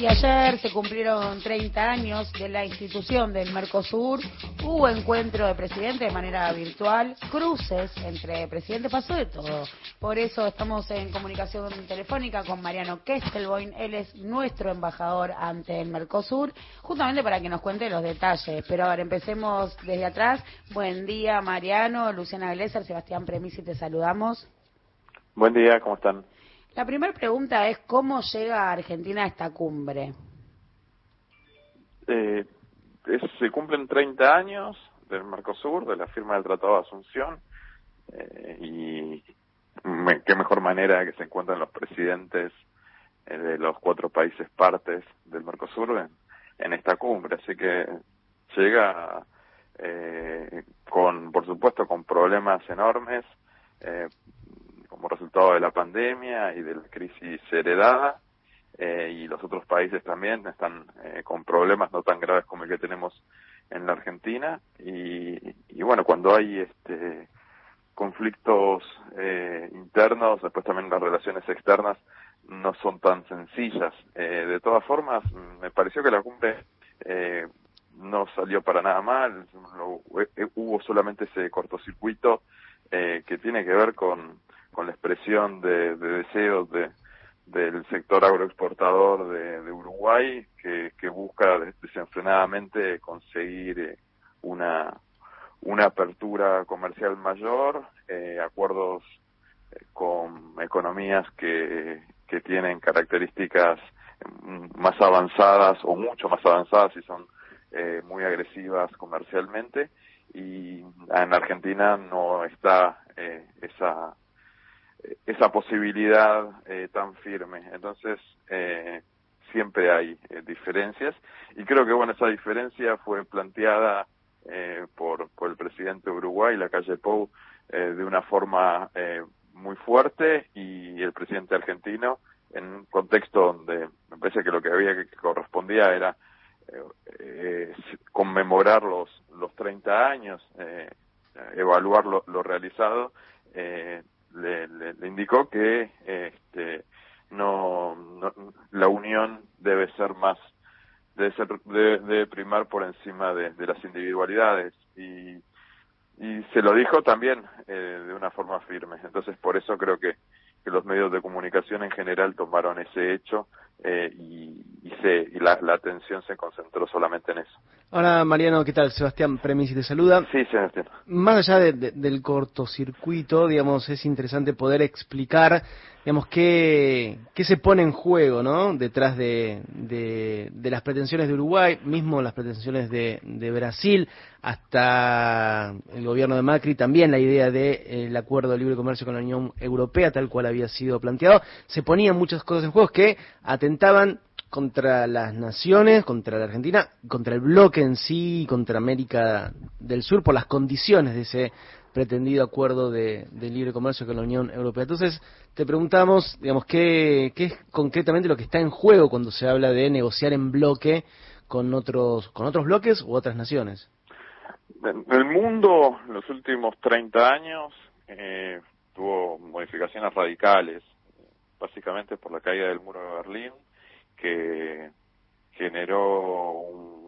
Y ayer se cumplieron 30 años de la institución del Mercosur. Hubo encuentro de presidente de manera virtual, cruces entre presidentes, pasó de todo. Por eso estamos en comunicación telefónica con Mariano Kestelboin. Él es nuestro embajador ante el Mercosur, justamente para que nos cuente los detalles. Pero ahora empecemos desde atrás. Buen día, Mariano, Luciana Glesser, Sebastián Premisi, te saludamos. Buen día, ¿cómo están? La primera pregunta es, ¿cómo llega Argentina a esta cumbre? Eh, se cumplen 30 años del Mercosur, de la firma del Tratado de Asunción, eh, y qué mejor manera que se encuentran los presidentes eh, de los cuatro países partes del Mercosur en, esta cumbre. Así que llega con, por supuesto, con problemas enormes, resultado de la pandemia y de la crisis heredada, eh, y los otros países también están eh, con problemas no tan graves como el que tenemos en la Argentina. Y, y bueno, cuando hay este conflictos eh, internos, después también las relaciones externas no son tan sencillas. Eh, de todas formas, me pareció que la cumbre eh, no salió para nada mal, hubo solamente ese cortocircuito eh, que tiene que ver con con la expresión de, deseos de, del sector agroexportador de, Uruguay que, que, busca desenfrenadamente conseguir eh, una, una apertura comercial mayor, eh, acuerdos eh, con economías que, que tienen características más avanzadas o mucho más avanzadas y son eh, muy agresivas comercialmente. Y en Argentina no está eh, esa esa posibilidad eh, tan firme. Entonces, eh, siempre hay eh, diferencias y creo que, bueno, esa diferencia fue planteada eh, por, por el presidente de Uruguay, la calle Pou, eh, de una forma muy fuerte y el presidente argentino en un contexto donde me parece que lo que había que correspondía era conmemorar los, los 30 años, evaluar lo, lo realizado, eh, le, le, indicó que este, no, la unión debe ser más debe ser debe, primar por encima de, de, las individualidades. Y y se lo dijo también eh, de una forma firme. Entonces por eso creo que que los medios de comunicación en general tomaron ese hecho eh, y, y, se, y la, la, atención se concentró solamente en eso. Ahora, Mariano, ¿qué tal? Sebastián Premisi te saluda. Sí, Sebastián. Más allá de, de, del cortocircuito, digamos, es interesante poder explicar digamos, qué, qué se pone en juego, ¿no? Detrás de, de, de las pretensiones de Uruguay, mismo las pretensiones de, de, Brasil, hasta el gobierno de Macri, también la idea del de, el acuerdo de libre comercio con la Unión Europea, tal cual había sido planteado. Se ponían muchas cosas en juego que atentaban contra las naciones, contra la Argentina, contra el bloque en sí, contra América del Sur, por las condiciones de ese pretendido acuerdo de, libre comercio con la Unión Europea. Entonces, te preguntamos, digamos, ¿qué, ¿qué, es concretamente lo que está en juego cuando se habla de negociar en bloque con otros, con otros bloques u otras naciones? El mundo, en los últimos 30 años, eh, tuvo modificaciones radicales, básicamente por la caída del muro de Berlín, que generó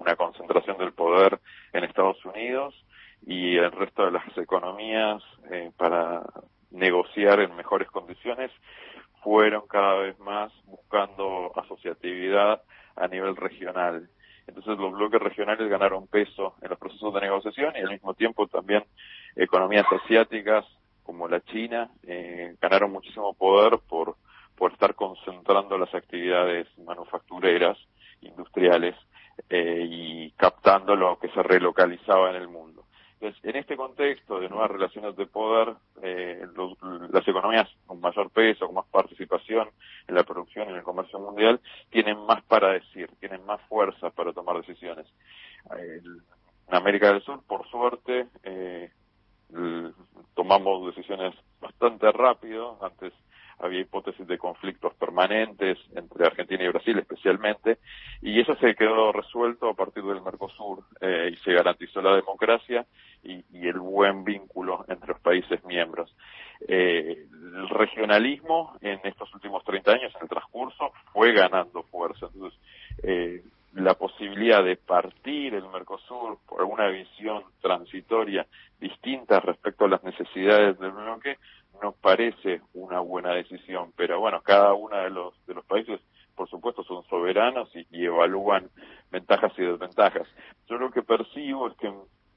una concentración del poder en Estados Unidos, y el resto de las economías eh, para negociar en mejores condiciones fueron cada vez más buscando asociatividad a nivel regional. Entonces los bloques regionales ganaron peso en los procesos de negociación y al mismo tiempo también economías asiáticas como la China eh, ganaron muchísimo poder por, por estar concentrando las actividades manufactureras, industriales eh, y captando lo que se relocalizaba en el mundo. Entonces, en este contexto de nuevas relaciones de poder, eh, las economías con mayor peso, con más participación en la producción y en el comercio mundial, tienen más para decir, tienen más fuerza para tomar decisiones. en América del Sur, por suerte, eh, tomamos decisiones bastante rápido. Antes de conflictos permanentes entre Argentina y Brasil especialmente, y eso se quedó resuelto a partir del Mercosur eh, y se garantizó la democracia y, el buen vínculo entre los países miembros. Eh, el regionalismo en estos últimos 30 años, en el transcurso, fue ganando fuerza. Entonces, posibilidad de partir el Mercosur por alguna visión transitoria distinta respecto a las necesidades del bloque, nos parece una buena decisión. Pero bueno, cada uno de los, de los países, por supuesto, son soberanos y, evalúan ventajas y desventajas. Yo lo que percibo es que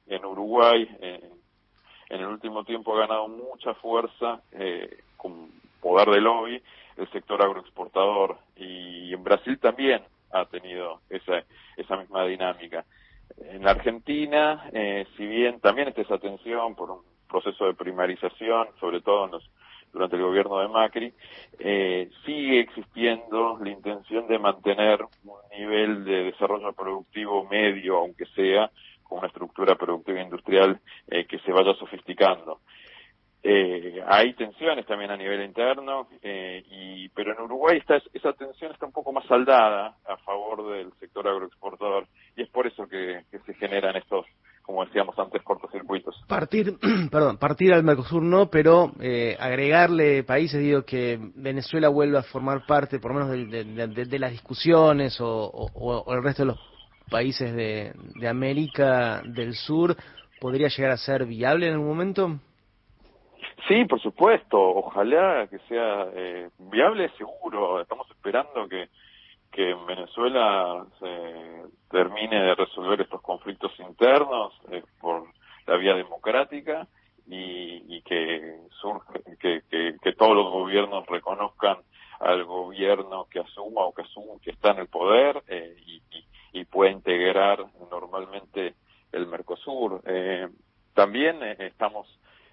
en, Uruguay, en el último tiempo ha ganado mucha fuerza eh, con poder de lobby el sector agroexportador y en Brasil también ha tenido esa, esa misma dinámica. En la Argentina, eh, si bien también está esa tensión por un proceso de primarización, sobre todo en los, durante el gobierno de Macri, eh, sigue existiendo la intención de mantener un nivel de desarrollo productivo medio, aunque sea, con una estructura productiva industrial eh, que se vaya sofisticando. Eh, hay tensiones también a nivel interno, eh, y, pero en Uruguay está, esa tensión está un poco más saldada a favor del sector agroexportador y es por eso que, se generan estos, como decíamos antes, cortocircuitos. Partir, perdón, partir al Mercosur no, pero eh, agregarle países, digo, que Venezuela vuelva a formar parte, por lo menos de, las discusiones o, el resto de los países de, de América del Sur, ¿podría llegar a ser viable en algún momento? Sí, por supuesto. Ojalá que sea eh, viable, seguro. Estamos esperando que, que en Venezuela se termine de resolver estos conflictos internos eh, por la vía democrática y, y que, surge, que, que, todos los gobiernos reconozcan al gobierno que asuma o que asuma que está en el poder eh, y, y, y, pueda integrar normalmente el Mercosur. Eh, también eh, estamos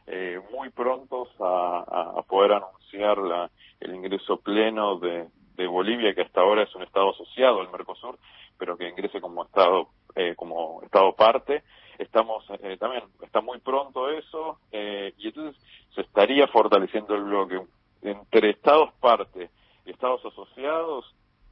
eh, muy prontos a, a, poder anunciar la, el ingreso pleno de, de, Bolivia, que hasta ahora es un estado asociado al Mercosur, pero que ingrese como estado eh, como estado parte. Estamos eh, también está muy pronto eso eh, y entonces se estaría fortaleciendo el bloque entre estados parte estados asociados.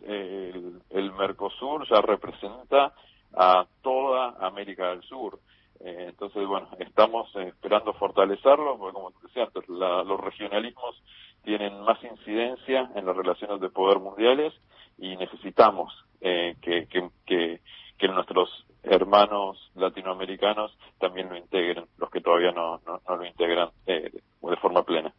el, el Mercosur ya representa a toda América del Sur. Eh, entonces, bueno, estamos esperando fortalecerlo, porque como decía antes, los regionalismos tienen más incidencia en las relaciones de poder mundiales y necesitamos eh, que, que, nuestros hermanos latinoamericanos también lo integren, los que todavía no, no, lo integran eh, de forma plena.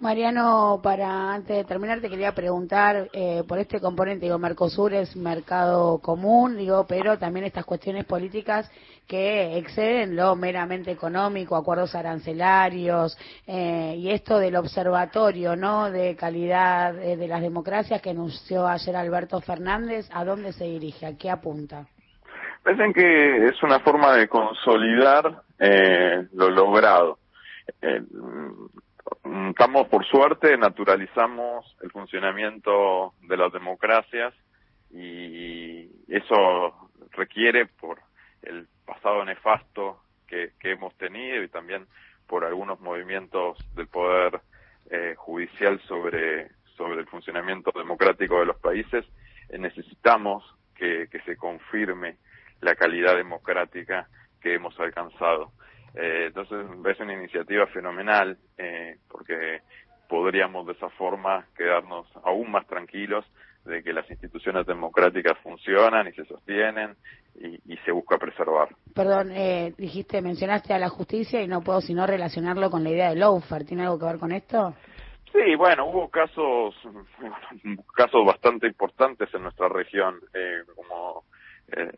Mariano, para antes de terminar te quería preguntar eh, por este componente, digo, Mercosur es mercado común, digo, pero también estas cuestiones políticas que exceden lo meramente económico, acuerdos arancelarios eh, y esto del observatorio, ¿no? De calidad eh, de las democracias que anunció ayer Alberto Fernández, ¿a dónde se dirige? ¿A qué apunta? Piensen que es una forma de consolidar lo logrado Mm, estamos, por suerte, naturalizamos el funcionamiento de las democracias y eso requiere, por el pasado nefasto que, hemos tenido y también por algunos movimientos del poder eh, judicial sobre, sobre el funcionamiento democrático de los países, eh, necesitamos que se confirme la calidad democrática que hemos alcanzado. Eh, entonces es una iniciativa fenomenal eh, porque podríamos de esa forma quedarnos aún más tranquilos de que las instituciones democráticas funcionan y se sostienen y, se busca preservar. Perdón, eh, dijiste, mencionaste a la justicia y no puedo sino relacionarlo con la idea de Lowfer. ¿Tiene algo que ver con esto? Sí, bueno, hubo casos, casos bastante importantes en nuestra región, eh, como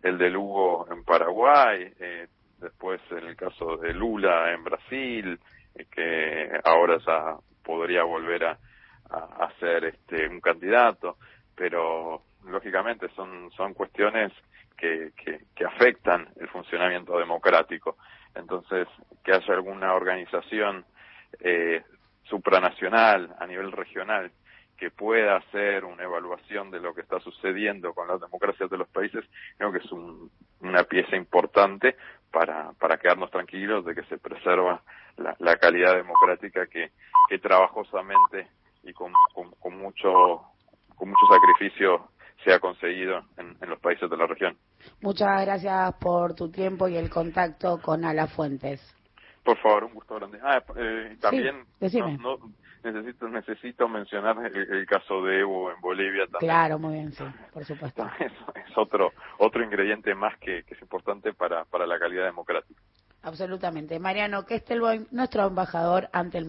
el de Lugo en Paraguay, eh, después en el caso de Lula en Brasil, eh, que ahora ya podría volver a, a, ser este, un candidato, pero lógicamente son, son cuestiones que, que, que afectan el funcionamiento democrático. Entonces, que haya alguna organización eh, supranacional a nivel regional que pueda hacer una evaluación de lo que está sucediendo con las democracias de los países, creo que es una pieza importante para, para quedarnos tranquilos de que se preserva la, calidad democrática que, que trabajosamente y con, con, mucho con mucho sacrificio se ha conseguido en, los países de la región. Muchas gracias por tu tiempo y el contacto con Ala Fuentes. Por favor, un gusto grande. Ah, eh, también necesito necesito mencionar el, caso de Evo en Bolivia también. Claro, muy bien, sí, por supuesto. Es, es otro otro ingrediente más que, que, es importante para, para la calidad democrática. Absolutamente. Mariano que Kestelboim, nuestro embajador ante el